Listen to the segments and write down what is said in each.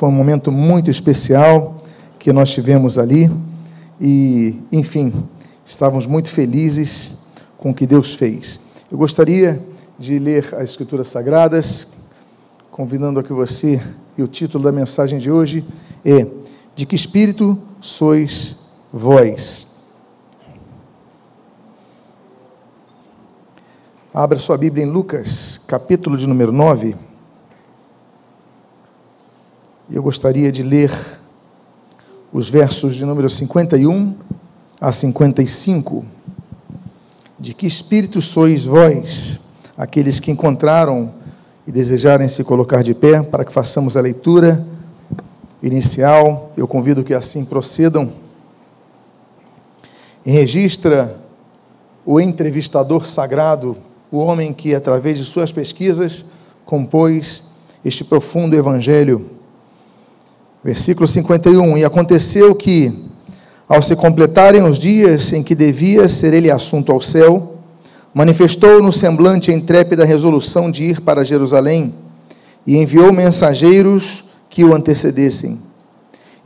Foi um momento muito especial que nós tivemos ali e, enfim, estávamos muito felizes com o que Deus fez. Eu gostaria de ler as Escrituras Sagradas, convidando a que você, e o título da mensagem de hoje é: De que espírito sois vós? Abra sua Bíblia em Lucas, capítulo de número 9. Eu gostaria de ler os versos de número 51 a 55. De que espírito sois vós, aqueles que encontraram e desejarem se colocar de pé, para que façamos a leitura inicial. Eu convido que assim procedam. Registra o entrevistador sagrado o homem que, através de suas pesquisas, compôs este profundo evangelho. Versículo 51: E aconteceu que, ao se completarem os dias em que devia ser ele assunto ao céu, manifestou no semblante a intrépida resolução de ir para Jerusalém e enviou mensageiros que o antecedessem.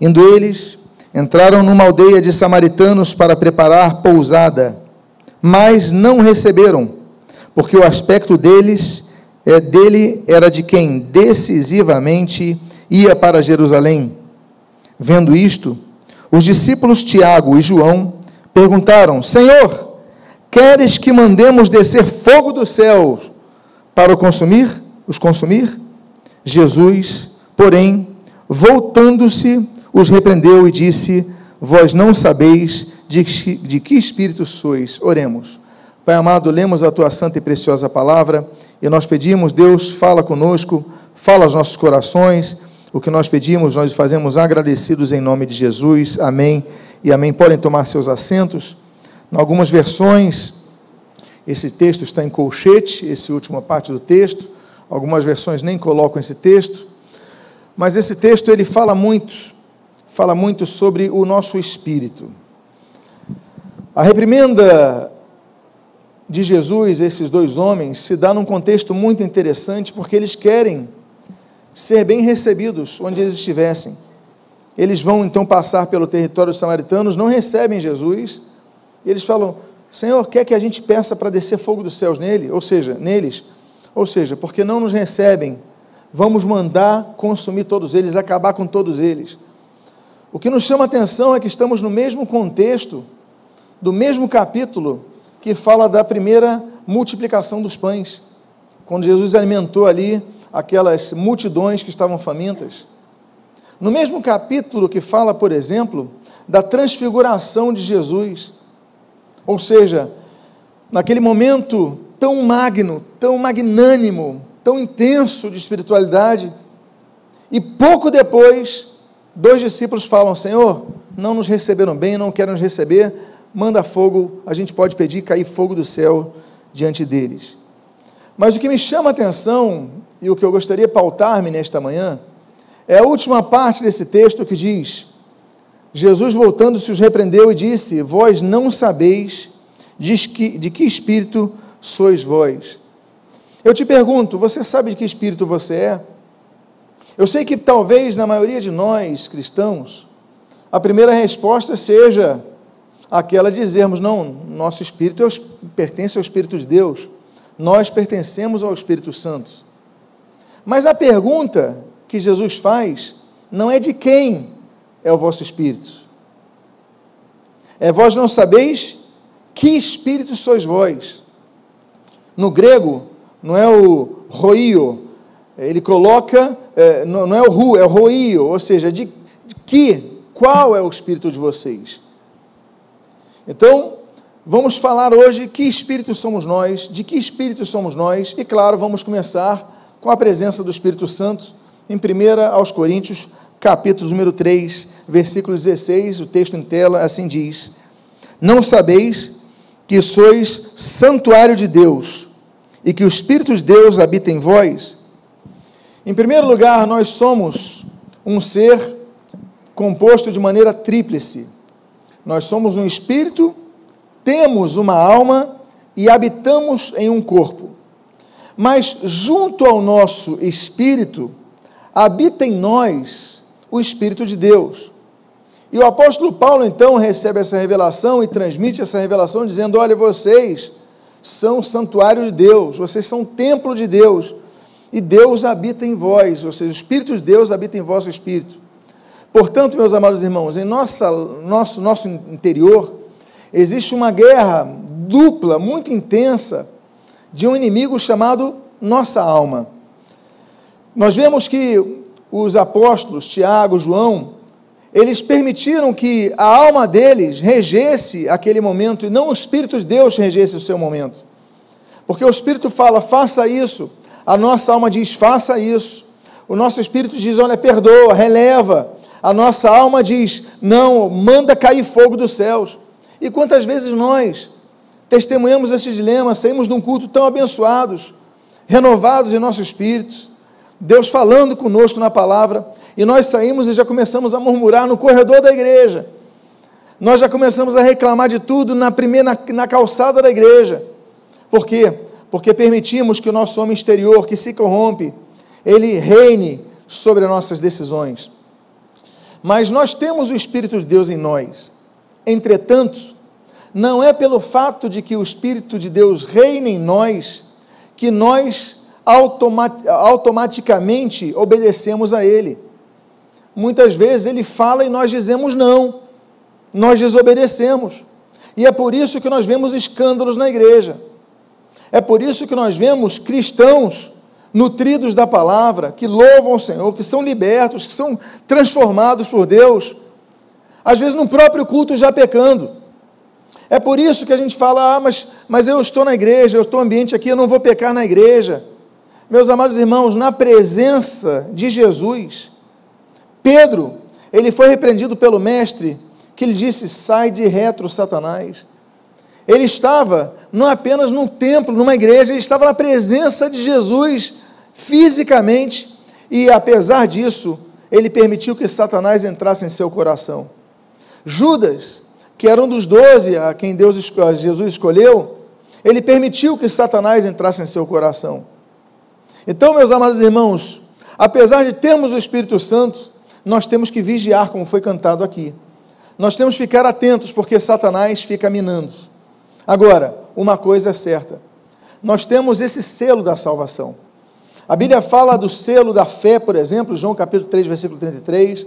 Indo eles, entraram numa aldeia de samaritanos para preparar pousada, mas não receberam porque o aspecto deles é, dele era de quem decisivamente ia para Jerusalém. Vendo isto, os discípulos Tiago e João perguntaram: Senhor, queres que mandemos descer fogo dos céus para o consumir, os consumir? Jesus, porém, voltando-se, os repreendeu e disse: Vós não sabeis de, de que espírito sois. Oremos. Pai amado, lemos a tua santa e preciosa palavra e nós pedimos, Deus, fala conosco, fala aos nossos corações. O que nós pedimos, nós fazemos agradecidos em nome de Jesus. Amém e amém. Podem tomar seus assentos. Em algumas versões, esse texto está em colchete, essa última parte do texto. Algumas versões nem colocam esse texto. Mas esse texto ele fala muito, fala muito sobre o nosso espírito. A reprimenda de Jesus, esses dois homens, se dá num contexto muito interessante, porque eles querem ser bem recebidos onde eles estivessem. Eles vão então passar pelo território dos samaritanos, não recebem Jesus, e eles falam: Senhor, quer que a gente peça para descer fogo dos céus nele? Ou seja, neles? Ou seja, porque não nos recebem, vamos mandar consumir todos eles, acabar com todos eles. O que nos chama a atenção é que estamos no mesmo contexto, do mesmo capítulo que fala da primeira multiplicação dos pães, quando Jesus alimentou ali aquelas multidões que estavam famintas. No mesmo capítulo que fala, por exemplo, da transfiguração de Jesus, ou seja, naquele momento tão magno, tão magnânimo, tão intenso de espiritualidade, e pouco depois, dois discípulos falam: Senhor, não nos receberam bem, não querem nos receber, manda fogo, a gente pode pedir cair fogo do céu diante deles. Mas o que me chama a atenção e o que eu gostaria de pautar-me nesta manhã é a última parte desse texto que diz: Jesus voltando-se os repreendeu e disse: Vós não sabeis de que, de que espírito sois vós. Eu te pergunto, você sabe de que espírito você é? Eu sei que talvez na maioria de nós cristãos, a primeira resposta seja aquela dizermos, não, nosso espírito é pertence ao Espírito de Deus, nós pertencemos ao Espírito Santo. Mas a pergunta que Jesus faz não é de quem é o vosso espírito. É vós não sabeis que espírito sois vós. No grego, não é o roio, ele coloca, é, não, não, é o ru, é o roio, ou seja, de, de que, qual é o espírito de vocês? Então, vamos falar hoje que espírito somos nós, de que espírito somos nós, e claro, vamos começar com a presença do Espírito Santo em 1 aos Coríntios, capítulo número 3, versículo 16, o texto em tela assim diz: Não sabeis que sois santuário de Deus e que o Espírito de Deus habita em vós? Em primeiro lugar, nós somos um ser composto de maneira tríplice. Nós somos um espírito, temos uma alma e habitamos em um corpo. Mas junto ao nosso espírito, habita em nós o Espírito de Deus. E o apóstolo Paulo então recebe essa revelação e transmite essa revelação dizendo: Olha, vocês são santuário de Deus, vocês são templo de Deus, e Deus habita em vós, ou seja, o Espírito de Deus habita em vosso espírito. Portanto, meus amados irmãos, em nossa, nosso, nosso interior existe uma guerra dupla, muito intensa, de um inimigo chamado nossa alma. Nós vemos que os apóstolos, Tiago, João, eles permitiram que a alma deles regesse aquele momento e não o Espírito de Deus regesse o seu momento. Porque o Espírito fala, faça isso, a nossa alma diz, faça isso. O nosso Espírito diz, olha, perdoa, releva. A nossa alma diz, não, manda cair fogo dos céus. E quantas vezes nós testemunhamos esse dilema, saímos de um culto tão abençoados, renovados em nosso espírito, Deus falando conosco na palavra, e nós saímos e já começamos a murmurar no corredor da igreja. Nós já começamos a reclamar de tudo na primeira na, na calçada da igreja. Por quê? Porque permitimos que o nosso homem exterior, que se corrompe, ele reine sobre as nossas decisões. Mas nós temos o Espírito de Deus em nós. Entretanto, não é pelo fato de que o Espírito de Deus reine em nós que nós automaticamente obedecemos a Ele. Muitas vezes Ele fala e nós dizemos não, nós desobedecemos. E é por isso que nós vemos escândalos na igreja. É por isso que nós vemos cristãos nutridos da palavra, que louvam o Senhor, que são libertos, que são transformados por Deus, às vezes no próprio culto já pecando. É por isso que a gente fala, ah, mas, mas eu estou na igreja, eu estou no ambiente aqui, eu não vou pecar na igreja. Meus amados irmãos, na presença de Jesus, Pedro, ele foi repreendido pelo mestre, que lhe disse: sai de retro, Satanás. Ele estava não apenas num templo, numa igreja, ele estava na presença de Jesus fisicamente, e apesar disso, ele permitiu que Satanás entrasse em seu coração. Judas, que era um dos doze a quem Deus, Jesus escolheu, ele permitiu que Satanás entrasse em seu coração. Então, meus amados irmãos, apesar de termos o Espírito Santo, nós temos que vigiar, como foi cantado aqui. Nós temos que ficar atentos, porque Satanás fica minando. Agora, uma coisa é certa: nós temos esse selo da salvação. A Bíblia fala do selo da fé, por exemplo, João capítulo 3, versículo 33.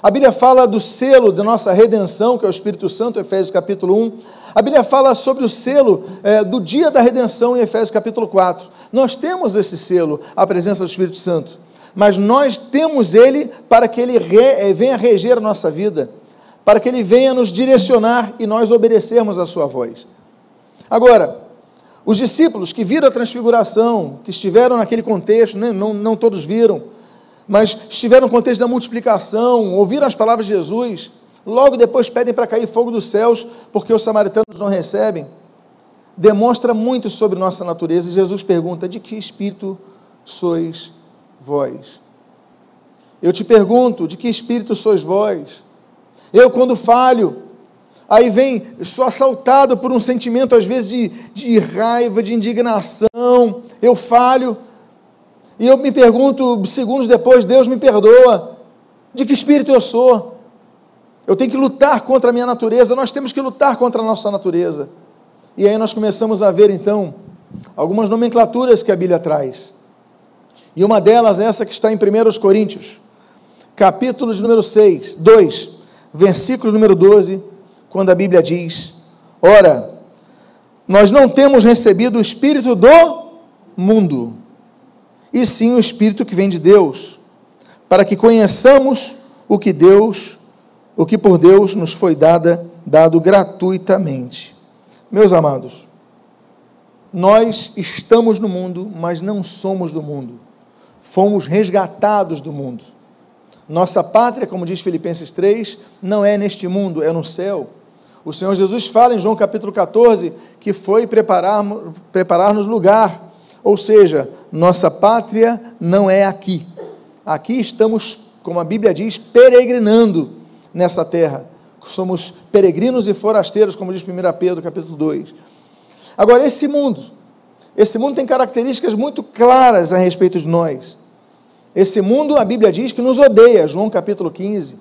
A Bíblia fala do selo da nossa redenção, que é o Espírito Santo, Efésios capítulo 1. A Bíblia fala sobre o selo é, do dia da redenção, em Efésios capítulo 4. Nós temos esse selo, a presença do Espírito Santo, mas nós temos ele para que ele re, eh, venha reger a nossa vida, para que ele venha nos direcionar e nós obedecermos a sua voz. Agora, os discípulos que viram a transfiguração, que estiveram naquele contexto, né, não, não todos viram, mas estiveram no contexto da multiplicação, ouviram as palavras de Jesus, logo depois pedem para cair fogo dos céus, porque os samaritanos não recebem demonstra muito sobre nossa natureza. Jesus pergunta: de que espírito sois vós? Eu te pergunto: de que espírito sois vós? Eu, quando falho, aí vem, sou assaltado por um sentimento, às vezes, de, de raiva, de indignação, eu falho, e eu me pergunto, segundos depois, Deus me perdoa, de que espírito eu sou? Eu tenho que lutar contra a minha natureza, nós temos que lutar contra a nossa natureza. E aí nós começamos a ver então algumas nomenclaturas que a Bíblia traz. E uma delas é essa que está em 1 Coríntios, capítulo de número 6, 2, versículo número 12, quando a Bíblia diz: Ora, nós não temos recebido o Espírito do mundo, e sim o Espírito que vem de Deus, para que conheçamos o que Deus, o que por Deus nos foi dada, dado gratuitamente. Meus amados, nós estamos no mundo, mas não somos do mundo. Fomos resgatados do mundo. Nossa pátria, como diz Filipenses 3, não é neste mundo, é no céu. O Senhor Jesus fala em João capítulo 14 que foi preparar-nos preparar lugar, ou seja, nossa pátria não é aqui. Aqui estamos, como a Bíblia diz, peregrinando nessa terra somos peregrinos e forasteiros, como diz 1 Pedro, capítulo 2. Agora, esse mundo, esse mundo tem características muito claras a respeito de nós. Esse mundo, a Bíblia diz que nos odeia, João capítulo 15.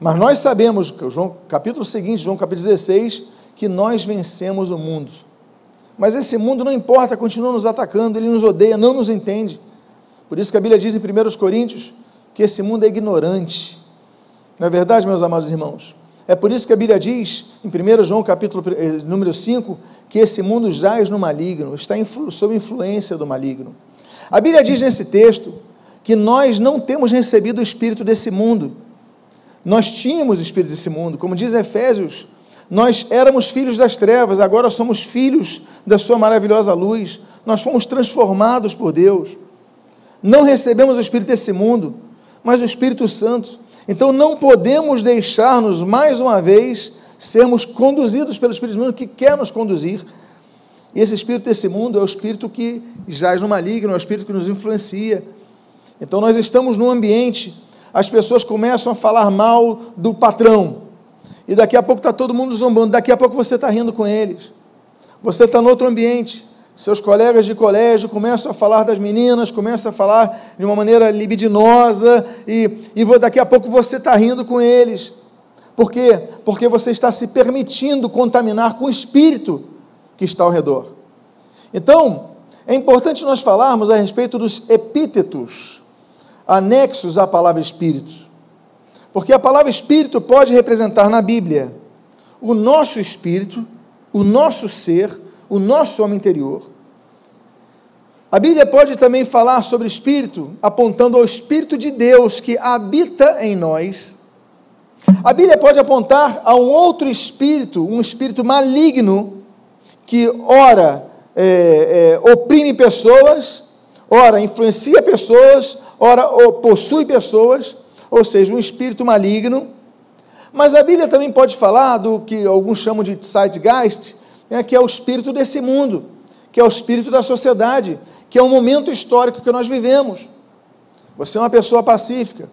Mas nós sabemos, João, capítulo seguinte, João capítulo 16, que nós vencemos o mundo. Mas esse mundo não importa, continua nos atacando, ele nos odeia, não nos entende. Por isso que a Bíblia diz em 1 Coríntios que esse mundo é ignorante. Não é verdade, meus amados irmãos? É por isso que a Bíblia diz, em 1 João capítulo eh, número 5, que esse mundo jaz no maligno, está influ, sob influência do maligno. A Bíblia diz nesse texto que nós não temos recebido o espírito desse mundo. Nós tínhamos o espírito desse mundo, como diz Efésios, nós éramos filhos das trevas, agora somos filhos da sua maravilhosa luz. Nós fomos transformados por Deus. Não recebemos o espírito desse mundo, mas o Espírito Santo. Então não podemos deixar-nos mais uma vez sermos conduzidos pelo Espírito Santo que quer nos conduzir. E esse espírito desse mundo é o espírito que jaz no maligno, é o espírito que nos influencia. Então nós estamos num ambiente, as pessoas começam a falar mal do patrão, e daqui a pouco está todo mundo zombando, daqui a pouco você está rindo com eles. Você está no outro ambiente, seus colegas de colégio começam a falar das meninas, começam a falar de uma maneira libidinosa, e, e daqui a pouco você está rindo com eles. Por quê? Porque você está se permitindo contaminar com o espírito que está ao redor. Então, é importante nós falarmos a respeito dos epítetos anexos à palavra espírito. Porque a palavra espírito pode representar na Bíblia o nosso espírito, o nosso ser, o nosso homem interior. A Bíblia pode também falar sobre espírito, apontando ao Espírito de Deus que habita em nós. A Bíblia pode apontar a um outro espírito, um espírito maligno, que ora é, é, oprime pessoas, ora influencia pessoas, ora possui pessoas ou seja, um espírito maligno. Mas a Bíblia também pode falar do que alguns chamam de Zeitgeist, né, que é o espírito desse mundo, que é o espírito da sociedade, que é o momento histórico que nós vivemos. Você é uma pessoa pacífica.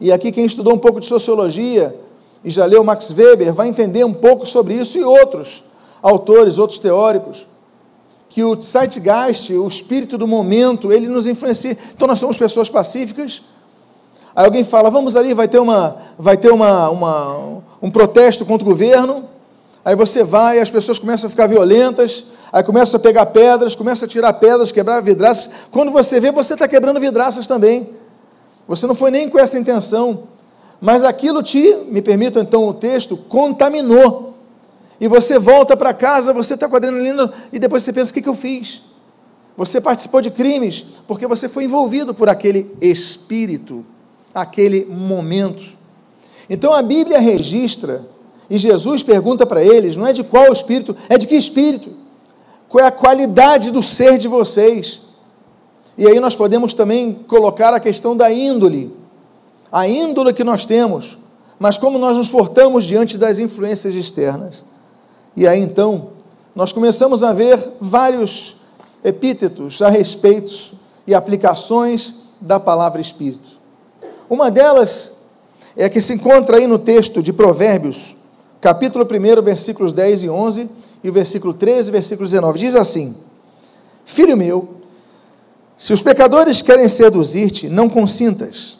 E aqui quem estudou um pouco de sociologia e já leu Max Weber vai entender um pouco sobre isso e outros autores, outros teóricos, que o Zeitgeist, o espírito do momento, ele nos influencia. Então nós somos pessoas pacíficas, Aí alguém fala, vamos ali, vai ter, uma, vai ter uma, uma, um protesto contra o governo. Aí você vai, as pessoas começam a ficar violentas, aí começam a pegar pedras, começam a tirar pedras, quebrar vidraças. Quando você vê, você está quebrando vidraças também. Você não foi nem com essa intenção, mas aquilo te, me permitam então o texto, contaminou. E você volta para casa, você está com adrenalina, e depois você pensa: o que, que eu fiz? Você participou de crimes, porque você foi envolvido por aquele espírito aquele momento. Então a Bíblia registra, e Jesus pergunta para eles: não é de qual espírito, é de que espírito? Qual é a qualidade do ser de vocês? E aí nós podemos também colocar a questão da índole, a índole que nós temos, mas como nós nos portamos diante das influências externas. E aí então, nós começamos a ver vários epítetos a respeito e aplicações da palavra espírito. Uma delas é a que se encontra aí no texto de Provérbios, capítulo 1, versículos 10 e 11, e o versículo 13 e versículo 19. Diz assim: Filho meu, se os pecadores querem seduzir-te, não consintas.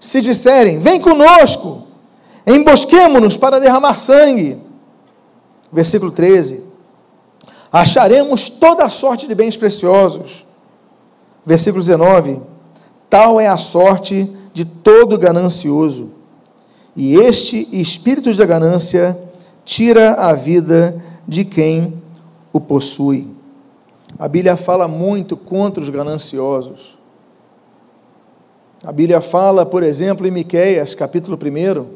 Se disserem, vem conosco, embosquemo-nos para derramar sangue. Versículo 13: Acharemos toda a sorte de bens preciosos. Versículo 19: Tal é a sorte de todo ganancioso. E este espírito da ganância tira a vida de quem o possui. A Bíblia fala muito contra os gananciosos. A Bíblia fala, por exemplo, em Miqueias, capítulo 1,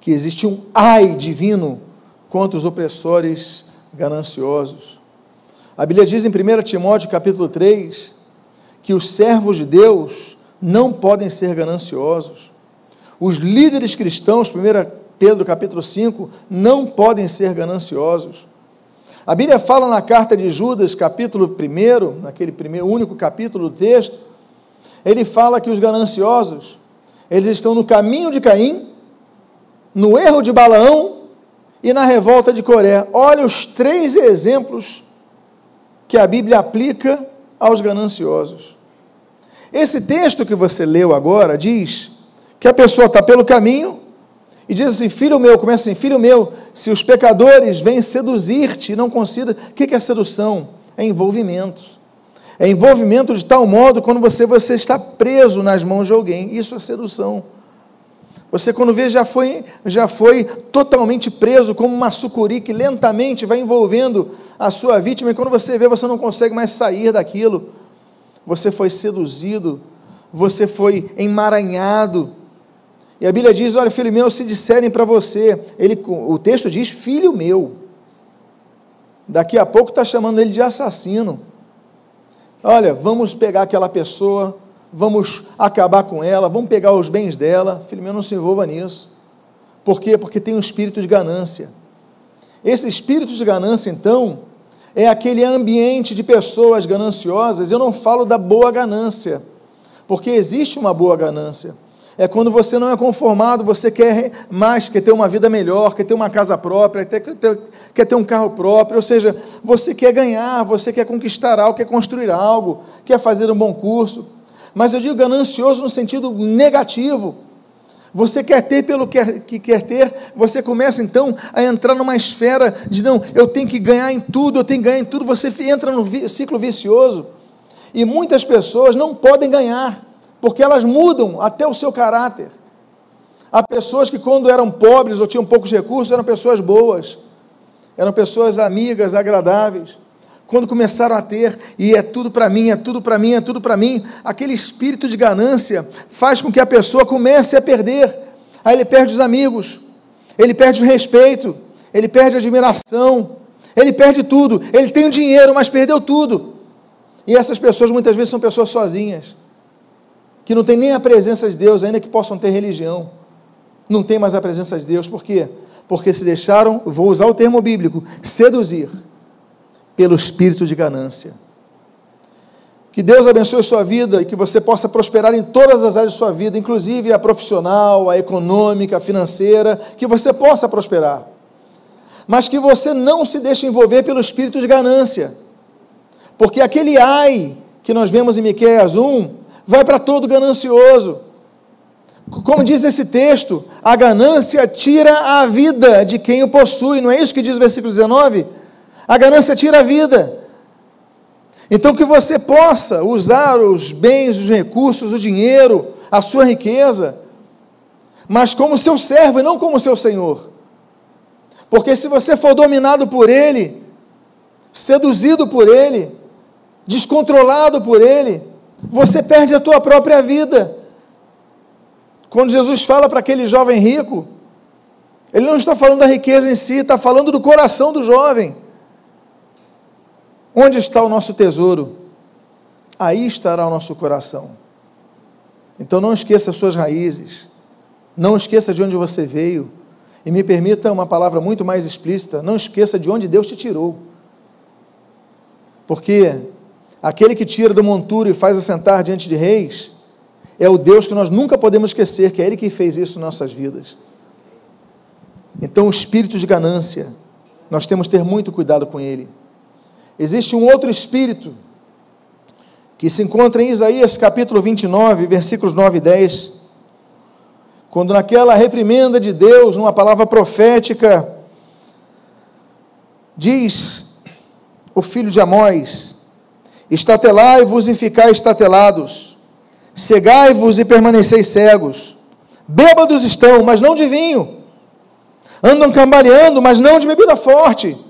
que existe um ai divino contra os opressores gananciosos. A Bíblia diz em 1 Timóteo, capítulo 3, que os servos de Deus não podem ser gananciosos. Os líderes cristãos, 1 Pedro capítulo 5, não podem ser gananciosos. A Bíblia fala na carta de Judas, capítulo 1, naquele primeiro, único capítulo do texto, ele fala que os gananciosos, eles estão no caminho de Caim, no erro de Balaão e na revolta de Coré. Olha os três exemplos que a Bíblia aplica aos gananciosos. Esse texto que você leu agora diz que a pessoa está pelo caminho e diz assim: Filho meu, começa assim: Filho meu, se os pecadores vêm seduzir-te não considera. O que é sedução? É envolvimento. É envolvimento de tal modo quando você, você está preso nas mãos de alguém. Isso é sedução. Você, quando vê, já foi, já foi totalmente preso, como uma sucuri que lentamente vai envolvendo a sua vítima, e quando você vê, você não consegue mais sair daquilo. Você foi seduzido, você foi emaranhado. E a Bíblia diz: Olha, filho meu, se disserem para você, ele, o texto diz: Filho meu. Daqui a pouco está chamando ele de assassino. Olha, vamos pegar aquela pessoa, vamos acabar com ela, vamos pegar os bens dela. Filho meu, não se envolva nisso. Por quê? Porque tem um espírito de ganância. Esse espírito de ganância, então, é aquele ambiente de pessoas gananciosas. Eu não falo da boa ganância, porque existe uma boa ganância. É quando você não é conformado, você quer mais, quer ter uma vida melhor, quer ter uma casa própria, quer ter, um carro próprio, ou seja, você quer ganhar, você quer conquistar algo, quer construir algo, quer fazer um bom curso mas eu digo ganancioso no sentido negativo. Você quer ter pelo que quer ter, você começa então a entrar numa esfera de não, eu tenho que ganhar em tudo, eu tenho que ganhar em tudo, você entra no ciclo vicioso. E muitas pessoas não podem ganhar, porque elas mudam até o seu caráter. Há pessoas que, quando eram pobres ou tinham poucos recursos, eram pessoas boas, eram pessoas amigas, agradáveis quando começaram a ter, e é tudo para mim, é tudo para mim, é tudo para mim, aquele espírito de ganância faz com que a pessoa comece a perder. Aí ele perde os amigos, ele perde o respeito, ele perde a admiração, ele perde tudo. Ele tem o dinheiro, mas perdeu tudo. E essas pessoas muitas vezes são pessoas sozinhas, que não têm nem a presença de Deus, ainda que possam ter religião. Não tem mais a presença de Deus, por quê? Porque se deixaram, vou usar o termo bíblico, seduzir pelo espírito de ganância. Que Deus abençoe sua vida e que você possa prosperar em todas as áreas de sua vida, inclusive a profissional, a econômica, a financeira, que você possa prosperar. Mas que você não se deixe envolver pelo espírito de ganância. Porque aquele ai que nós vemos em Miqueias 1 vai para todo ganancioso. Como diz esse texto, a ganância tira a vida de quem o possui, não é isso que diz o versículo 19? A ganância tira a vida. Então, que você possa usar os bens, os recursos, o dinheiro, a sua riqueza, mas como seu servo e não como seu senhor. Porque se você for dominado por ele, seduzido por ele, descontrolado por ele, você perde a tua própria vida. Quando Jesus fala para aquele jovem rico, ele não está falando da riqueza em si, está falando do coração do jovem. Onde está o nosso tesouro? Aí estará o nosso coração. Então não esqueça as suas raízes. Não esqueça de onde você veio. E me permita uma palavra muito mais explícita: não esqueça de onde Deus te tirou. Porque aquele que tira do monturo e faz assentar diante de reis, é o Deus que nós nunca podemos esquecer, que é Ele que fez isso em nossas vidas. Então, o espírito de ganância, nós temos que ter muito cuidado com ele. Existe um outro espírito que se encontra em Isaías capítulo 29, versículos 9 e 10. Quando naquela reprimenda de Deus, numa palavra profética, diz o filho de Amós: Estatelai-vos e ficai estatelados, cegai-vos e permaneceis cegos, bêbados estão, mas não de vinho, andam cambaleando, mas não de bebida forte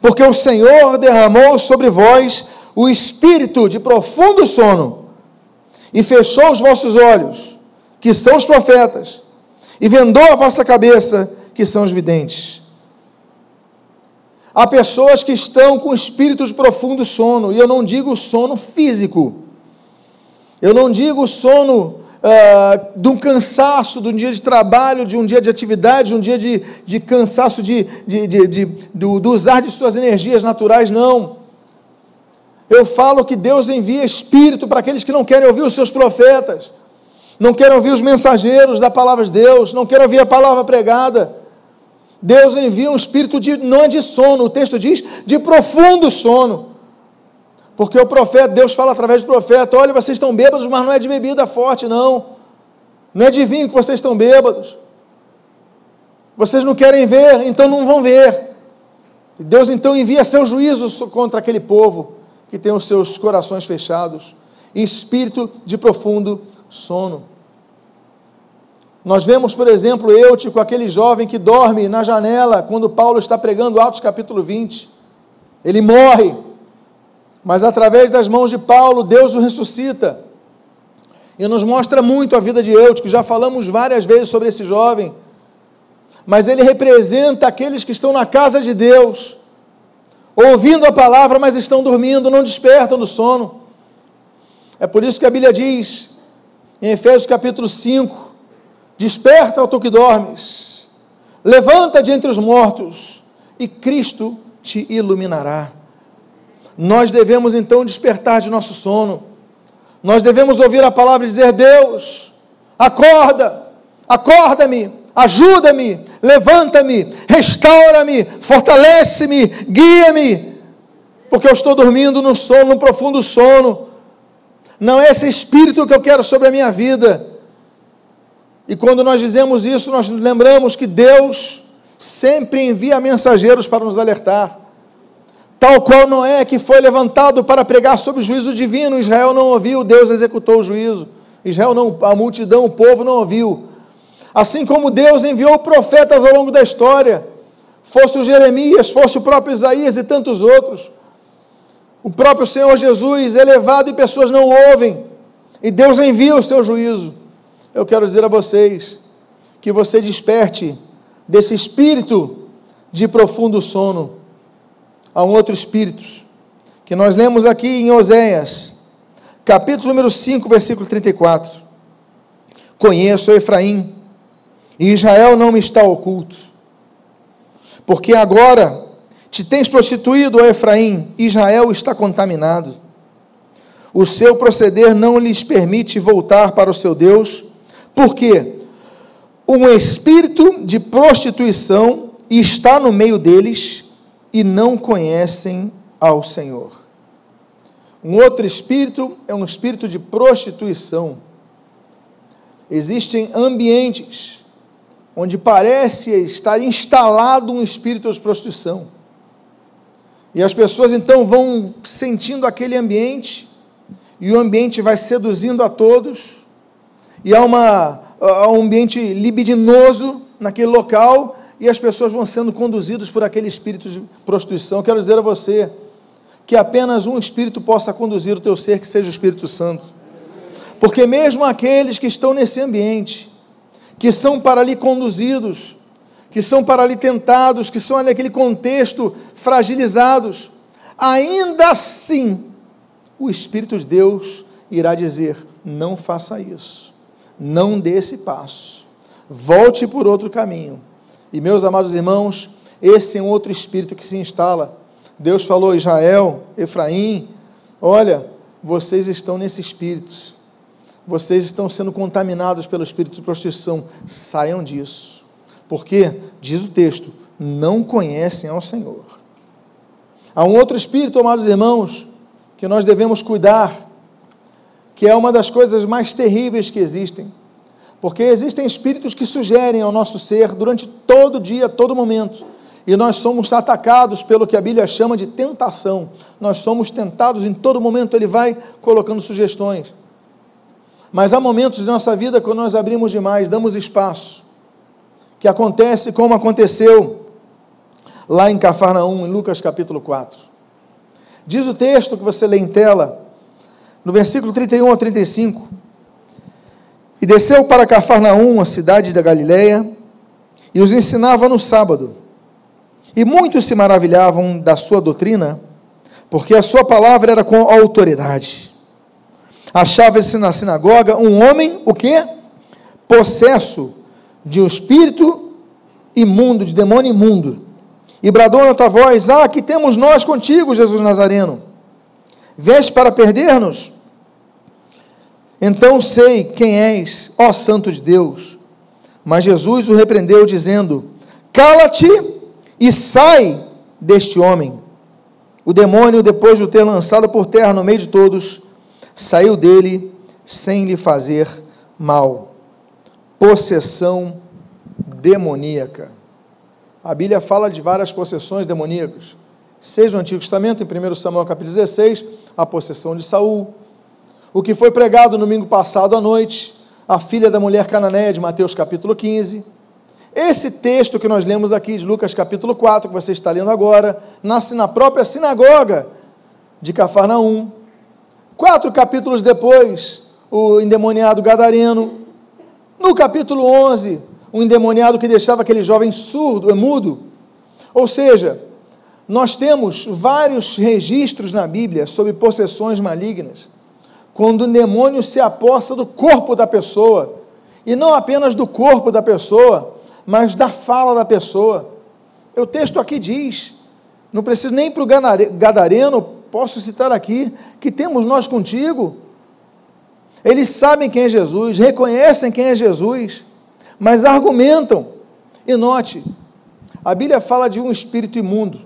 porque o Senhor derramou sobre vós o espírito de profundo sono, e fechou os vossos olhos, que são os profetas, e vendou a vossa cabeça, que são os videntes. Há pessoas que estão com espírito de profundo sono, e eu não digo sono físico, eu não digo sono uh, de um cansaço, de um dia de trabalho, de um dia de atividade, de um dia de, de cansaço de, de, de, de do, usar de suas energias naturais, não. Eu falo que Deus envia espírito para aqueles que não querem ouvir os seus profetas, não querem ouvir os mensageiros da palavra de Deus, não querem ouvir a palavra pregada. Deus envia um espírito de, não é de sono, o texto diz de profundo sono. Porque o profeta, Deus fala através do profeta: olha, vocês estão bêbados, mas não é de bebida forte, não. Não é de vinho que vocês estão bêbados. Vocês não querem ver, então não vão ver. E Deus então envia seu juízo contra aquele povo que tem os seus corações fechados, em espírito de profundo sono. Nós vemos, por exemplo, Eutico, aquele jovem que dorme na janela quando Paulo está pregando Atos capítulo 20. Ele morre, mas através das mãos de Paulo, Deus o ressuscita. E nos mostra muito a vida de Eutico, já falamos várias vezes sobre esse jovem. Mas ele representa aqueles que estão na casa de Deus, ouvindo a palavra, mas estão dormindo, não despertam do sono. É por isso que a Bíblia diz, em Efésios capítulo 5, Desperta, ó tu que dormes, levanta de entre os mortos, e Cristo te iluminará. Nós devemos então despertar de nosso sono, nós devemos ouvir a palavra e dizer: Deus, acorda, acorda-me, ajuda-me, levanta-me, restaura-me, fortalece-me, guia-me, porque eu estou dormindo no sono, no profundo sono. Não é esse espírito que eu quero sobre a minha vida. E quando nós dizemos isso, nós lembramos que Deus sempre envia mensageiros para nos alertar. Tal qual Noé, que foi levantado para pregar sobre o juízo divino, Israel não ouviu, Deus executou o juízo. Israel não, a multidão, o povo não ouviu. Assim como Deus enviou profetas ao longo da história, fosse o Jeremias, fosse o próprio Isaías e tantos outros. O próprio Senhor Jesus é levado e pessoas não ouvem, e Deus envia o seu juízo eu quero dizer a vocês que você desperte desse espírito de profundo sono a um outro espírito, que nós lemos aqui em Oséias, capítulo número 5, versículo 34. Conheço Efraim, e Israel não me está oculto, porque agora te tens prostituído, Efraim, Israel está contaminado. O seu proceder não lhes permite voltar para o seu Deus, porque um espírito de prostituição está no meio deles e não conhecem ao Senhor. Um outro espírito é um espírito de prostituição. Existem ambientes onde parece estar instalado um espírito de prostituição. E as pessoas então vão sentindo aquele ambiente, e o ambiente vai seduzindo a todos, e há, uma, há um ambiente libidinoso naquele local e as pessoas vão sendo conduzidas por aquele espírito de prostituição. Quero dizer a você que apenas um espírito possa conduzir o teu ser, que seja o Espírito Santo. Porque mesmo aqueles que estão nesse ambiente, que são para ali conduzidos, que são para ali tentados, que são naquele contexto fragilizados, ainda assim o Espírito de Deus irá dizer: não faça isso não dê esse passo. Volte por outro caminho. E meus amados irmãos, esse é um outro espírito que se instala. Deus falou: Israel, Efraim, olha, vocês estão nesse espírito. Vocês estão sendo contaminados pelo espírito de prostituição. Saiam disso. Porque, diz o texto, não conhecem ao Senhor. Há um outro espírito, amados irmãos, que nós devemos cuidar que é uma das coisas mais terríveis que existem. Porque existem espíritos que sugerem ao nosso ser durante todo dia, todo momento. E nós somos atacados pelo que a Bíblia chama de tentação. Nós somos tentados em todo momento, ele vai colocando sugestões. Mas há momentos de nossa vida quando nós abrimos demais, damos espaço. Que acontece como aconteceu lá em Cafarnaum, em Lucas capítulo 4. Diz o texto que você lê em tela, no versículo 31 a 35. E desceu para Cafarnaum, a cidade da Galiléia, e os ensinava no sábado. E muitos se maravilhavam da sua doutrina, porque a sua palavra era com autoridade. Achava-se na sinagoga um homem, o quê? Possesso de um espírito imundo, de demônio imundo. E bradou em alta voz: Ah, que temos nós contigo, Jesus Nazareno? Veste para perder-nos? Então sei quem és, ó Santo de Deus. Mas Jesus o repreendeu, dizendo: Cala-te e sai deste homem. O demônio, depois de o ter lançado por terra no meio de todos, saiu dele sem lhe fazer mal. Possessão demoníaca. A Bíblia fala de várias possessões demoníacas. Seja no Antigo Testamento, em 1 Samuel capítulo 16, a possessão de Saul. O que foi pregado no domingo passado à noite, a filha da mulher cananeia de Mateus capítulo 15. Esse texto que nós lemos aqui de Lucas capítulo 4, que você está lendo agora, nasce na própria sinagoga de Cafarnaum. Quatro capítulos depois, o endemoniado gadareno. No capítulo 11, o endemoniado que deixava aquele jovem surdo, mudo. Ou seja, nós temos vários registros na Bíblia sobre possessões malignas, quando o demônio se aposta do corpo da pessoa, e não apenas do corpo da pessoa, mas da fala da pessoa. O texto aqui diz, não preciso nem para o Gadareno, posso citar aqui, que temos nós contigo. Eles sabem quem é Jesus, reconhecem quem é Jesus, mas argumentam. E note, a Bíblia fala de um espírito imundo,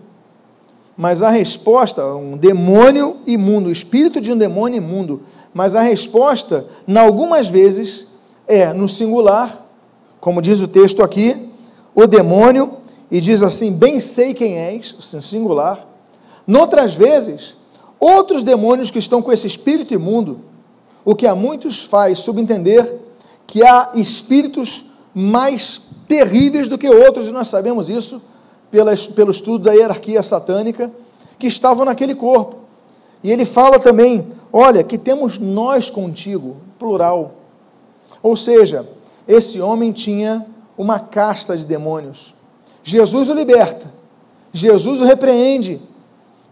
mas a resposta, um demônio imundo, o espírito de um demônio imundo, mas a resposta, em algumas vezes, é no singular como diz o texto aqui, o demônio, e diz assim: Bem sei quem és, assim, singular. Noutras vezes, outros demônios que estão com esse espírito imundo, o que a muitos faz subentender que há espíritos mais terríveis do que outros, e nós sabemos isso pela, pelo estudo da hierarquia satânica, que estavam naquele corpo. E ele fala também: olha, que temos nós contigo, plural. Ou seja, esse homem tinha uma casta de demônios. Jesus o liberta, Jesus o repreende,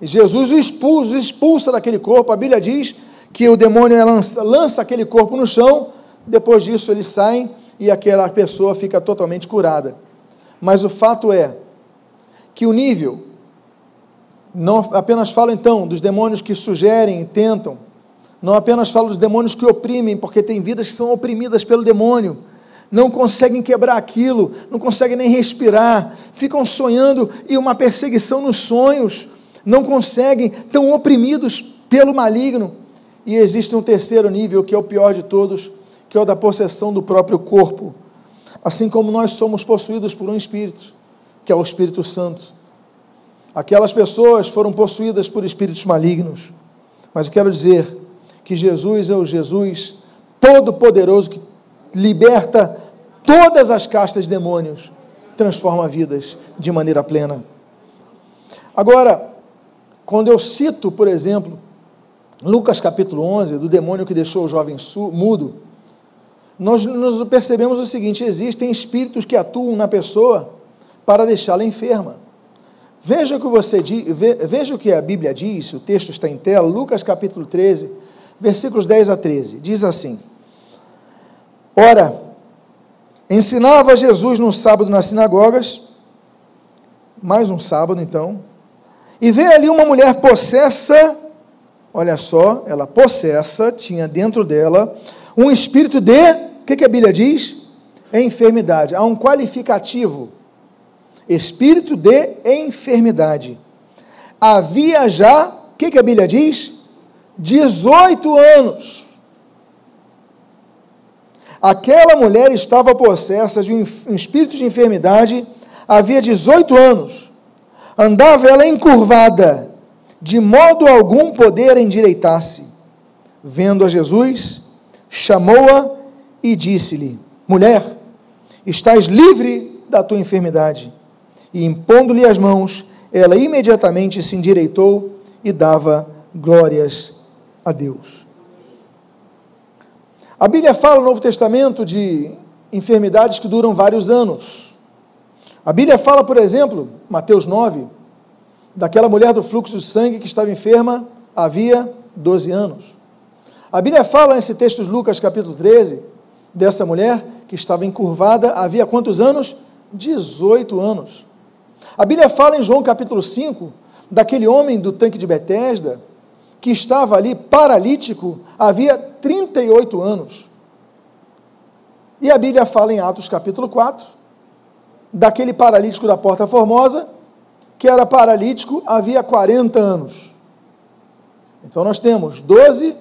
Jesus o expulsa, o expulsa daquele corpo. A Bíblia diz que o demônio lança, lança aquele corpo no chão, depois disso ele sai e aquela pessoa fica totalmente curada. Mas o fato é que o nível, não apenas falo então dos demônios que sugerem e tentam, não apenas falo dos demônios que oprimem, porque tem vidas que são oprimidas pelo demônio, não conseguem quebrar aquilo, não conseguem nem respirar, ficam sonhando e uma perseguição nos sonhos, não conseguem, estão oprimidos pelo maligno. E existe um terceiro nível, que é o pior de todos, que é o da possessão do próprio corpo. Assim como nós somos possuídos por um espírito, que é o Espírito Santo. Aquelas pessoas foram possuídas por espíritos malignos. Mas eu quero dizer que Jesus é o Jesus todo-poderoso que liberta todas as castas de demônios, transforma vidas de maneira plena. Agora, quando eu cito, por exemplo, Lucas capítulo 11, do demônio que deixou o jovem mudo, nós, nós percebemos o seguinte: existem espíritos que atuam na pessoa para deixá-la enferma. Veja o que você veja o que a Bíblia diz, o texto está em tela, Lucas capítulo 13, versículos 10 a 13. Diz assim: Ora, ensinava Jesus no sábado nas sinagogas, mais um sábado então, e veio ali uma mulher possessa, olha só, ela possessa, tinha dentro dela um espírito de, o que, que a Bíblia diz? Enfermidade. Há um qualificativo, espírito de enfermidade. Havia já, o que, que a Bíblia diz? 18 anos. Aquela mulher estava possessa de um espírito de enfermidade havia 18 anos. Andava ela encurvada, de modo algum poder endireitar-se. Vendo a Jesus, chamou-a e disse-lhe: Mulher, estás livre da tua enfermidade. E impondo-lhe as mãos, ela imediatamente se endireitou e dava glórias a Deus. A Bíblia fala no Novo Testamento de enfermidades que duram vários anos. A Bíblia fala, por exemplo, Mateus 9, daquela mulher do fluxo de sangue que estava enferma havia 12 anos. A Bíblia fala nesse texto de Lucas, capítulo 13, dessa mulher que estava encurvada havia quantos anos? 18 anos. A Bíblia fala em João capítulo 5, daquele homem do tanque de Betesda, que estava ali paralítico havia 38 anos. E a Bíblia fala em Atos capítulo 4, daquele paralítico da Porta Formosa, que era paralítico havia 40 anos. Então nós temos 12,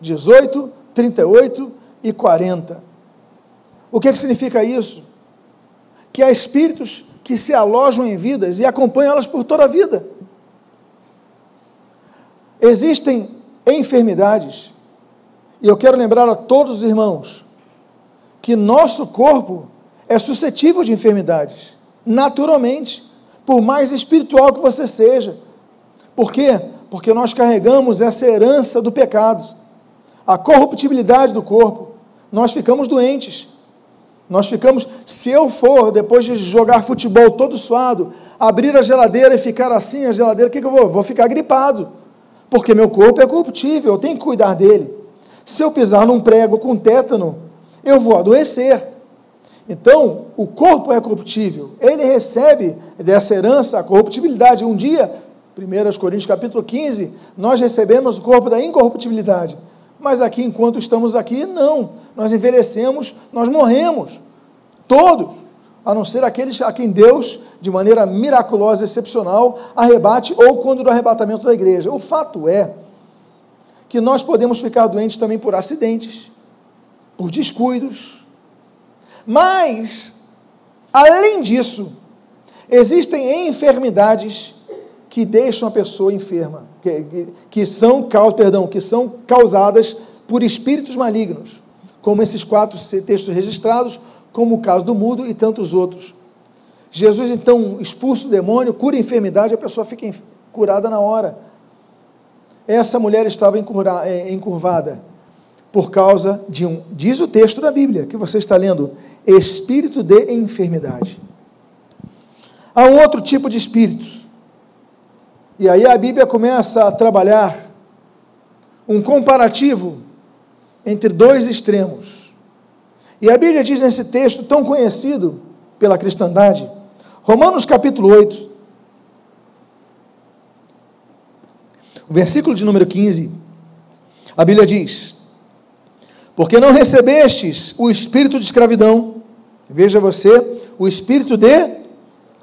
18, 38 e 40. O que, é que significa isso? Que há espíritos que se alojam em vidas e acompanham elas por toda a vida. Existem enfermidades, e eu quero lembrar a todos os irmãos que nosso corpo é suscetível de enfermidades, naturalmente, por mais espiritual que você seja. Por quê? Porque nós carregamos essa herança do pecado, a corruptibilidade do corpo. Nós ficamos doentes. Nós ficamos, se eu for, depois de jogar futebol todo suado, abrir a geladeira e ficar assim, a geladeira, o que, que eu vou? Vou ficar gripado, porque meu corpo é corruptível, eu tenho que cuidar dele. Se eu pisar num prego com tétano, eu vou adoecer. Então, o corpo é corruptível, ele recebe dessa herança a corruptibilidade. Um dia, 1 Coríntios capítulo 15, nós recebemos o corpo da incorruptibilidade. Mas aqui, enquanto estamos aqui, não. Nós envelhecemos, nós morremos. Todos. A não ser aqueles a quem Deus, de maneira miraculosa, excepcional, arrebate, ou quando do arrebatamento da igreja. O fato é que nós podemos ficar doentes também por acidentes, por descuidos, mas, além disso, existem enfermidades que deixam a pessoa enferma, que, que, que, são, perdão, que são causadas por espíritos malignos, como esses quatro textos registrados, como o caso do mudo e tantos outros. Jesus então expulsa o demônio, cura a enfermidade, a pessoa fica curada na hora. Essa mulher estava é, encurvada por causa de um, diz o texto da Bíblia que você está lendo, espírito de enfermidade. Há um outro tipo de espírito. E aí a Bíblia começa a trabalhar um comparativo entre dois extremos. E a Bíblia diz nesse texto tão conhecido pela cristandade, Romanos capítulo 8, o versículo de número 15, a Bíblia diz: Porque não recebestes o espírito de escravidão Veja você, o espírito de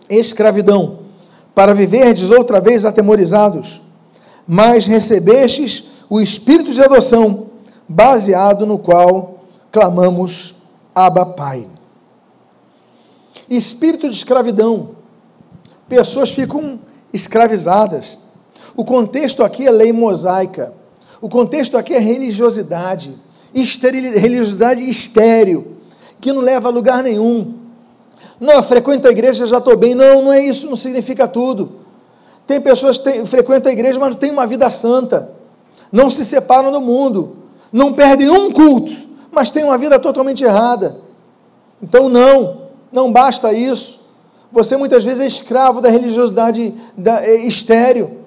escravidão, para viverdes outra vez atemorizados, mas recebestes o espírito de adoção, baseado no qual clamamos Abba Pai. Espírito de escravidão. Pessoas ficam escravizadas. O contexto aqui é lei mosaica. O contexto aqui é religiosidade, religiosidade estéril que não leva a lugar nenhum. Não, frequenta a igreja, já estou bem. Não, não é isso, não significa tudo. Tem pessoas que frequentam a igreja, mas não têm uma vida santa. Não se separam do mundo. Não perdem um culto, mas têm uma vida totalmente errada. Então, não, não basta isso. Você muitas vezes é escravo da religiosidade da, é, estéreo.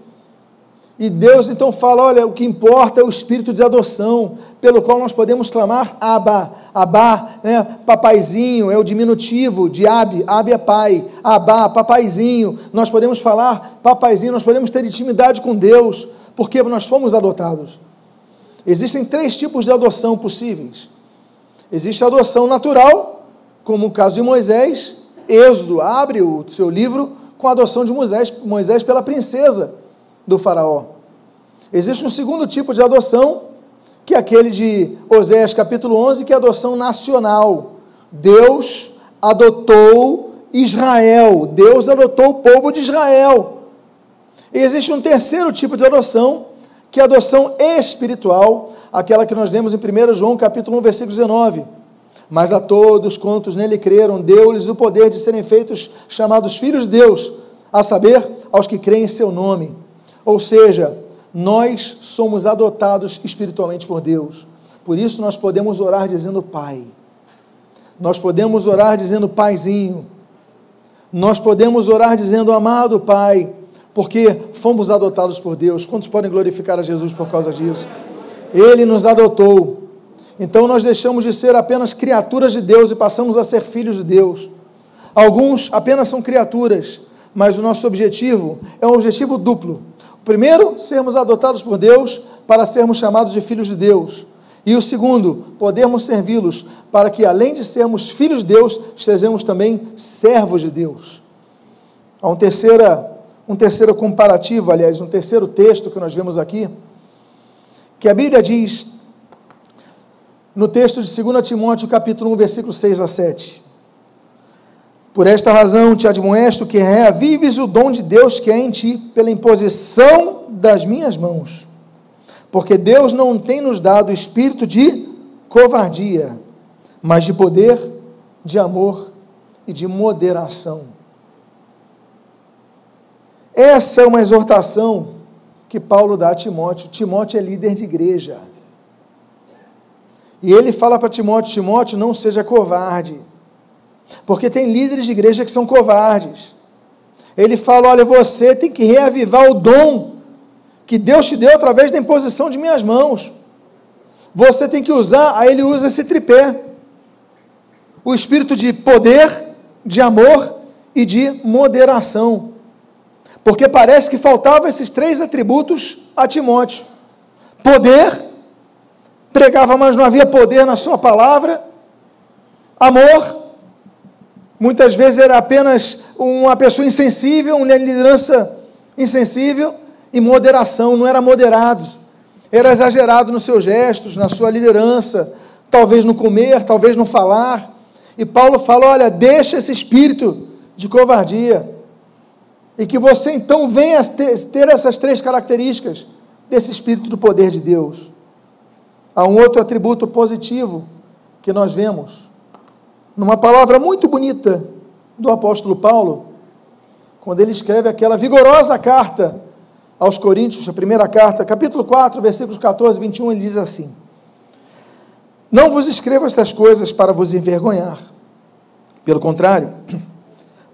E Deus então fala: olha, o que importa é o espírito de adoção, pelo qual nós podemos clamar Abba, Abá, né? papaizinho, é o diminutivo de Ab, Ab é pai, Abá, papaizinho. Nós podemos falar papaizinho, nós podemos ter intimidade com Deus, porque nós fomos adotados. Existem três tipos de adoção possíveis. Existe a adoção natural, como o caso de Moisés. Êxodo abre o seu livro com a adoção de Moisés, Moisés pela princesa do Faraó. Existe um segundo tipo de adoção, que é aquele de Oséias capítulo 11, que é a adoção nacional. Deus adotou Israel, Deus adotou o povo de Israel. E existe um terceiro tipo de adoção, que é a adoção espiritual, aquela que nós lemos em 1 João capítulo 1, versículo 19. Mas a todos quantos nele creram, deu-lhes o poder de serem feitos chamados filhos de Deus, a saber, aos que creem em seu nome ou seja, nós somos adotados espiritualmente por Deus. Por isso nós podemos orar dizendo Pai. Nós podemos orar dizendo Paizinho. Nós podemos orar dizendo Amado Pai, porque fomos adotados por Deus. Quantos podem glorificar a Jesus por causa disso? Ele nos adotou. Então nós deixamos de ser apenas criaturas de Deus e passamos a ser filhos de Deus. Alguns apenas são criaturas, mas o nosso objetivo é um objetivo duplo primeiro, sermos adotados por Deus para sermos chamados de filhos de Deus. E o segundo, podermos servi-los para que, além de sermos filhos de Deus, sejamos também servos de Deus. Há um, terceira, um terceiro comparativo, aliás, um terceiro texto que nós vemos aqui, que a Bíblia diz no texto de 2 Timóteo, capítulo 1, versículo 6 a 7. Por esta razão te admoesto que reavives o dom de Deus que é em ti, pela imposição das minhas mãos. Porque Deus não tem nos dado espírito de covardia, mas de poder, de amor e de moderação. Essa é uma exortação que Paulo dá a Timóteo. Timóteo é líder de igreja. E ele fala para Timóteo: Timóteo, não seja covarde. Porque tem líderes de igreja que são covardes. Ele fala: olha, você tem que reavivar o dom que Deus te deu através da imposição de minhas mãos. Você tem que usar, aí ele usa esse tripé: o espírito de poder, de amor e de moderação porque parece que faltavam esses três atributos a Timóteo: poder, pregava, mas não havia poder na sua palavra, amor, muitas vezes era apenas uma pessoa insensível, uma liderança insensível, e moderação, não era moderado, era exagerado nos seus gestos, na sua liderança, talvez no comer, talvez no falar. E Paulo fala: olha, deixa esse espírito de covardia e que você então venha ter, essas três características desse espírito do poder de Deus. Há um outro atributo positivo que nós vemos numa palavra muito bonita do apóstolo Paulo, quando ele escreve aquela vigorosa carta aos Coríntios, a primeira carta, capítulo 4, versículos 14 e 21, ele diz assim: Não vos escrevo estas coisas para vos envergonhar, pelo contrário,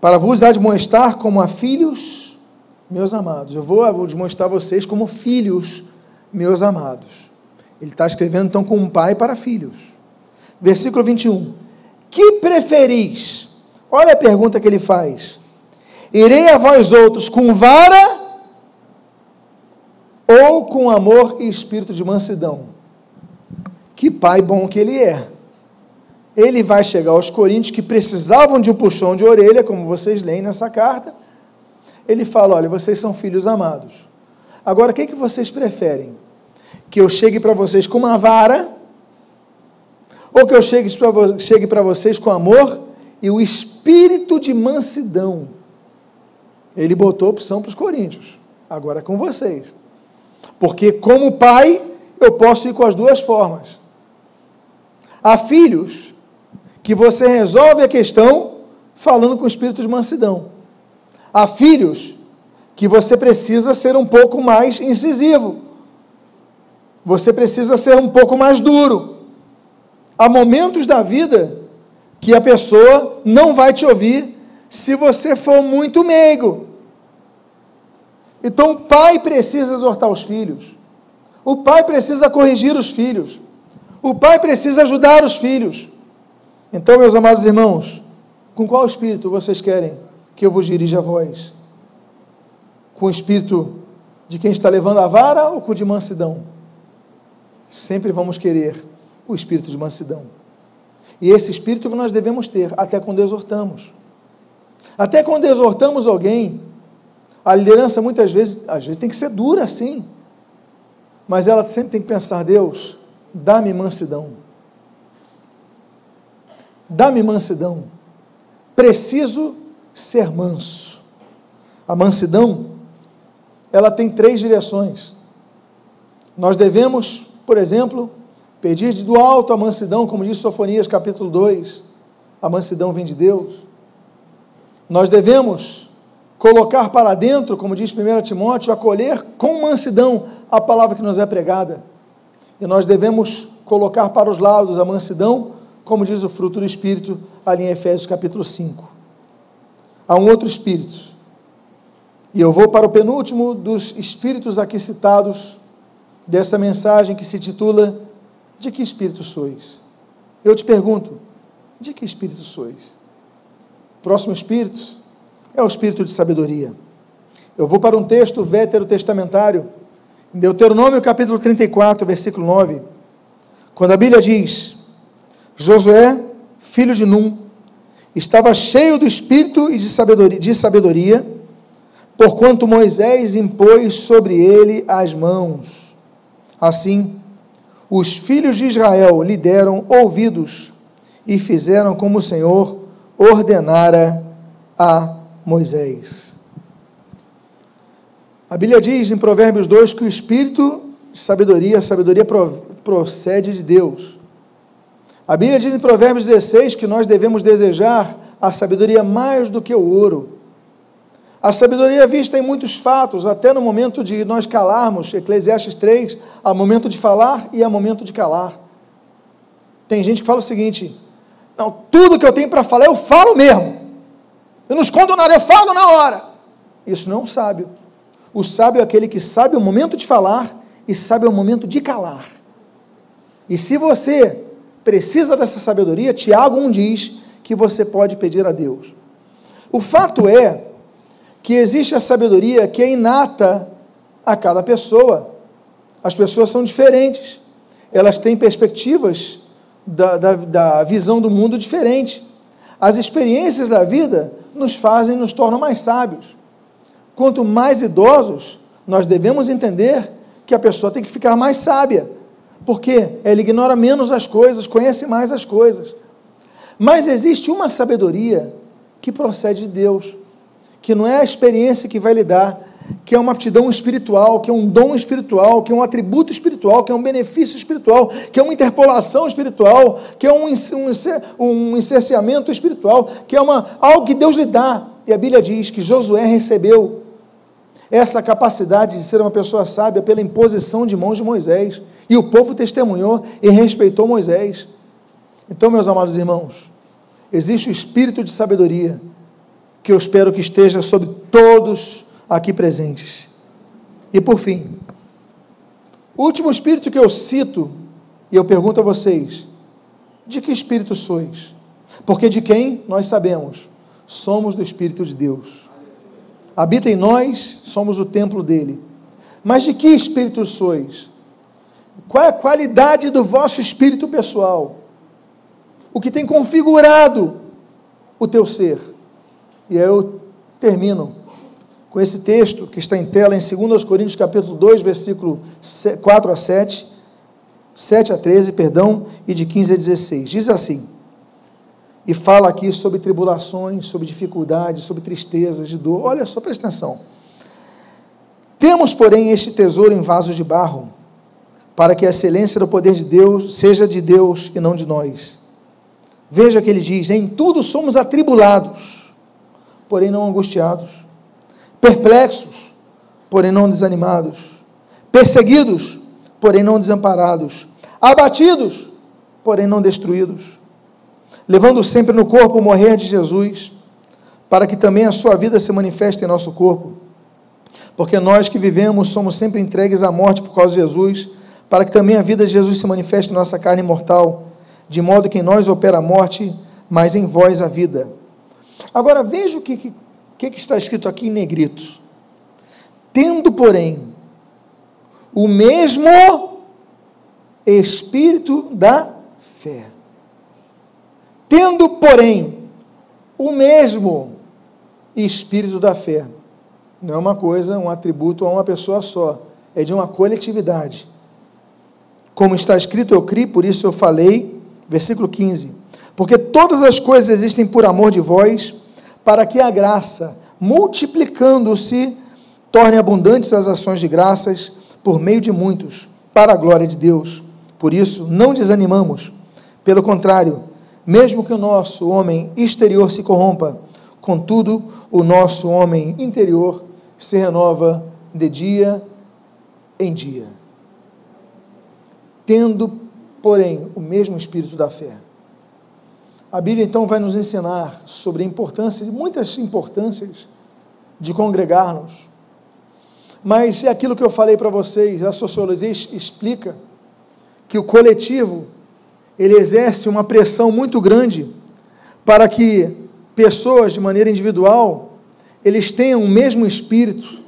para vos admoestar como a filhos, meus amados. Eu vou admoestar vocês como filhos, meus amados. Ele está escrevendo então com um pai para filhos. Versículo 21. Que preferis? Olha a pergunta que ele faz. Irei a vós outros com vara ou com amor e espírito de mansidão? Que pai bom que ele é ele vai chegar aos coríntios que precisavam de um puxão de orelha, como vocês leem nessa carta. Ele fala: Olha, vocês são filhos amados. Agora, o que, que vocês preferem? Que eu chegue para vocês com uma vara? Ou que eu chegue para vocês com amor e o espírito de mansidão? Ele botou opção para os coríntios. Agora é com vocês. Porque, como pai, eu posso ir com as duas formas. Há filhos que você resolve a questão falando com o espírito de mansidão. Há filhos que você precisa ser um pouco mais incisivo. Você precisa ser um pouco mais duro. Há momentos da vida que a pessoa não vai te ouvir se você for muito meigo. Então o pai precisa exortar os filhos. O pai precisa corrigir os filhos. O pai precisa ajudar os filhos. Então, meus amados irmãos, com qual espírito vocês querem que eu vos dirija a voz? Com o espírito de quem está levando a vara ou com o de mansidão? Sempre vamos querer o espírito de mansidão. E esse espírito que nós devemos ter até quando exortamos. Até quando exortamos alguém, a liderança muitas vezes, às vezes tem que ser dura sim, mas ela sempre tem que pensar: Deus, dá-me mansidão dá-me mansidão. Preciso ser manso. A mansidão, ela tem três direções. Nós devemos, por exemplo, pedir do alto a mansidão, como diz Sofonias capítulo 2, a mansidão vem de Deus. Nós devemos colocar para dentro, como diz 1 Timóteo, acolher com mansidão a palavra que nos é pregada. E nós devemos colocar para os lados a mansidão, como diz o fruto do Espírito ali em Efésios capítulo 5. Há um outro Espírito. E eu vou para o penúltimo dos Espíritos aqui citados desta mensagem que se titula De que Espírito sois? Eu te pergunto, de que Espírito sois? Próximo Espírito é o Espírito de sabedoria. Eu vou para um texto testamentário, em Deuteronômio capítulo 34, versículo 9, quando a Bíblia diz: Josué, filho de Num, estava cheio do espírito e de sabedoria, de sabedoria, porquanto Moisés impôs sobre ele as mãos. Assim, os filhos de Israel lhe deram ouvidos e fizeram como o Senhor ordenara a Moisés. A Bíblia diz em Provérbios 2 que o espírito de sabedoria, a sabedoria procede de Deus. A Bíblia diz em Provérbios 16 que nós devemos desejar a sabedoria mais do que o ouro. A sabedoria é vista em muitos fatos, até no momento de nós calarmos, Eclesiastes 3, há momento de falar e há momento de calar. Tem gente que fala o seguinte: não, tudo que eu tenho para falar eu falo mesmo. Eu não escondo nada, eu falo na hora. Isso não é um sábio. O sábio é aquele que sabe o momento de falar e sabe o momento de calar. E se você precisa dessa sabedoria, Tiago 1 diz que você pode pedir a Deus. O fato é que existe a sabedoria que é inata a cada pessoa. As pessoas são diferentes, elas têm perspectivas da, da, da visão do mundo diferente. As experiências da vida nos fazem, nos tornam mais sábios. Quanto mais idosos, nós devemos entender que a pessoa tem que ficar mais sábia, porque ela ignora menos as coisas, conhece mais as coisas. Mas existe uma sabedoria que procede de Deus, que não é a experiência que vai lhe dar, que é uma aptidão espiritual, que é um dom espiritual, que é um atributo espiritual, que é um benefício espiritual, que é uma interpolação espiritual, que é um, um, um espiritual, que é uma, algo que Deus lhe dá. E a Bíblia diz que Josué recebeu essa capacidade de ser uma pessoa sábia pela imposição de mãos de Moisés. E o povo testemunhou e respeitou Moisés. Então, meus amados irmãos, existe o espírito de sabedoria que eu espero que esteja sobre todos aqui presentes. E por fim, o último espírito que eu cito, e eu pergunto a vocês: de que espírito sois? Porque de quem nós sabemos? Somos do Espírito de Deus. Habita em nós, somos o templo dele. Mas de que espírito sois? Qual é a qualidade do vosso espírito pessoal? O que tem configurado o teu ser? E aí eu termino com esse texto que está em tela em 2 Coríntios capítulo 2, versículo 4 a 7, 7 a 13, perdão, e de 15 a 16. Diz assim: E fala aqui sobre tribulações, sobre dificuldades, sobre tristezas, de dor. Olha só, presta atenção. Temos, porém, este tesouro em vasos de barro, para que a excelência do poder de Deus seja de Deus e não de nós. Veja que ele diz: Em tudo somos atribulados, porém não angustiados perplexos, porém não desanimados, perseguidos, porém não desamparados, abatidos, porém não destruídos, levando sempre no corpo o morrer de Jesus, para que também a sua vida se manifeste em nosso corpo. Porque nós que vivemos somos sempre entregues à morte por causa de Jesus, para que também a vida de Jesus se manifeste em nossa carne mortal, de modo que em nós opera a morte, mas em vós a vida. Agora veja o que, que que, está escrito aqui em negrito? Tendo, porém, o mesmo espírito da fé. Tendo, porém, o mesmo espírito da fé. Não é uma coisa, um atributo a uma pessoa só, é de uma coletividade. Como está escrito, eu criei, por isso eu falei, versículo 15: Porque todas as coisas existem por amor de vós, para que a graça, multiplicando-se, torne abundantes as ações de graças por meio de muitos, para a glória de Deus. Por isso, não desanimamos. Pelo contrário, mesmo que o nosso homem exterior se corrompa, contudo, o nosso homem interior se renova de dia em dia. Tendo, porém, o mesmo espírito da fé a Bíblia então vai nos ensinar sobre a importância, muitas importâncias de congregar-nos. Mas é aquilo que eu falei para vocês, a sociologia explica que o coletivo ele exerce uma pressão muito grande para que pessoas de maneira individual eles tenham o mesmo espírito,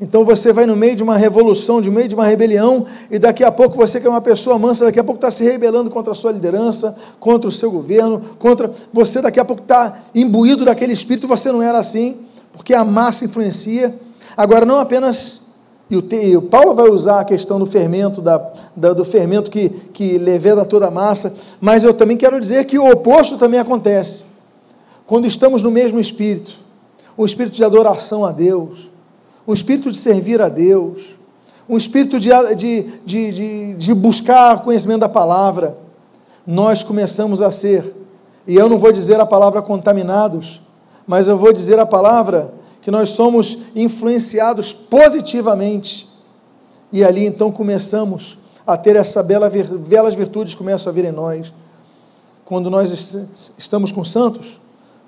então você vai no meio de uma revolução, no meio de uma rebelião, e daqui a pouco você que é uma pessoa mansa, daqui a pouco está se rebelando contra a sua liderança, contra o seu governo, contra você daqui a pouco está imbuído daquele espírito, você não era assim, porque a massa influencia. Agora, não apenas. E o, e o Paulo vai usar a questão do fermento, da, da, do fermento que, que leveda toda a massa, mas eu também quero dizer que o oposto também acontece. Quando estamos no mesmo espírito, um espírito de adoração a Deus, um espírito de servir a Deus, um espírito de, de, de, de, de buscar conhecimento da palavra, nós começamos a ser, e eu não vou dizer a palavra contaminados, mas eu vou dizer a palavra que nós somos influenciados positivamente. E ali então começamos a ter essa bela, belas virtudes começam a vir em nós. Quando nós estamos com santos,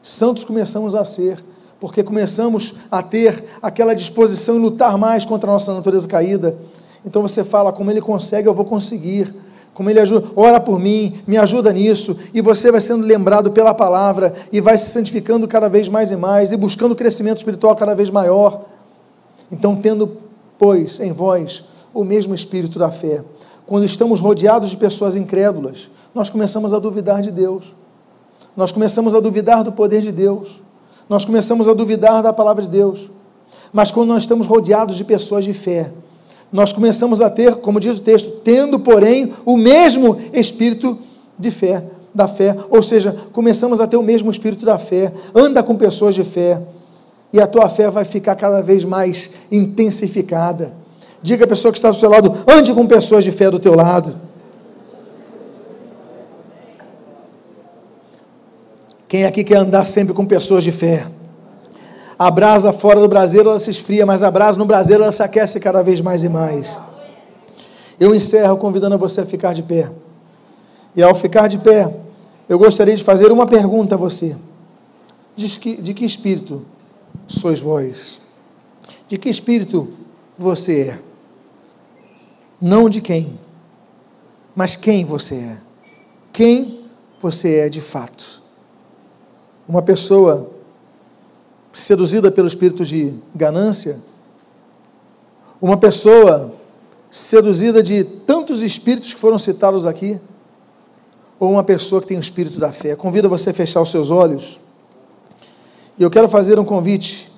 santos começamos a ser, porque começamos a ter aquela disposição em lutar mais contra a nossa natureza caída. Então você fala, como ele consegue, eu vou conseguir. Como Ele ajuda, ora por mim, me ajuda nisso, e você vai sendo lembrado pela palavra, e vai se santificando cada vez mais e mais, e buscando crescimento espiritual cada vez maior. Então, tendo, pois, em vós o mesmo espírito da fé, quando estamos rodeados de pessoas incrédulas, nós começamos a duvidar de Deus, nós começamos a duvidar do poder de Deus, nós começamos a duvidar da palavra de Deus, mas quando nós estamos rodeados de pessoas de fé, nós começamos a ter, como diz o texto, tendo, porém, o mesmo espírito de fé, da fé, ou seja, começamos a ter o mesmo espírito da fé, anda com pessoas de fé, e a tua fé vai ficar cada vez mais intensificada. Diga a pessoa que está do seu lado, ande com pessoas de fé do teu lado. Quem aqui quer andar sempre com pessoas de fé? A brasa fora do braseiro ela se esfria, mas a brasa no braseiro ela se aquece cada vez mais e mais. Eu encerro convidando você a ficar de pé. E ao ficar de pé, eu gostaria de fazer uma pergunta a você: de que, de que espírito sois vós? De que espírito você é? Não de quem, mas quem você é. Quem você é de fato. Uma pessoa seduzida pelo espírito de ganância, uma pessoa seduzida de tantos espíritos que foram citados aqui, ou uma pessoa que tem o espírito da fé. Convido você a fechar os seus olhos. E eu quero fazer um convite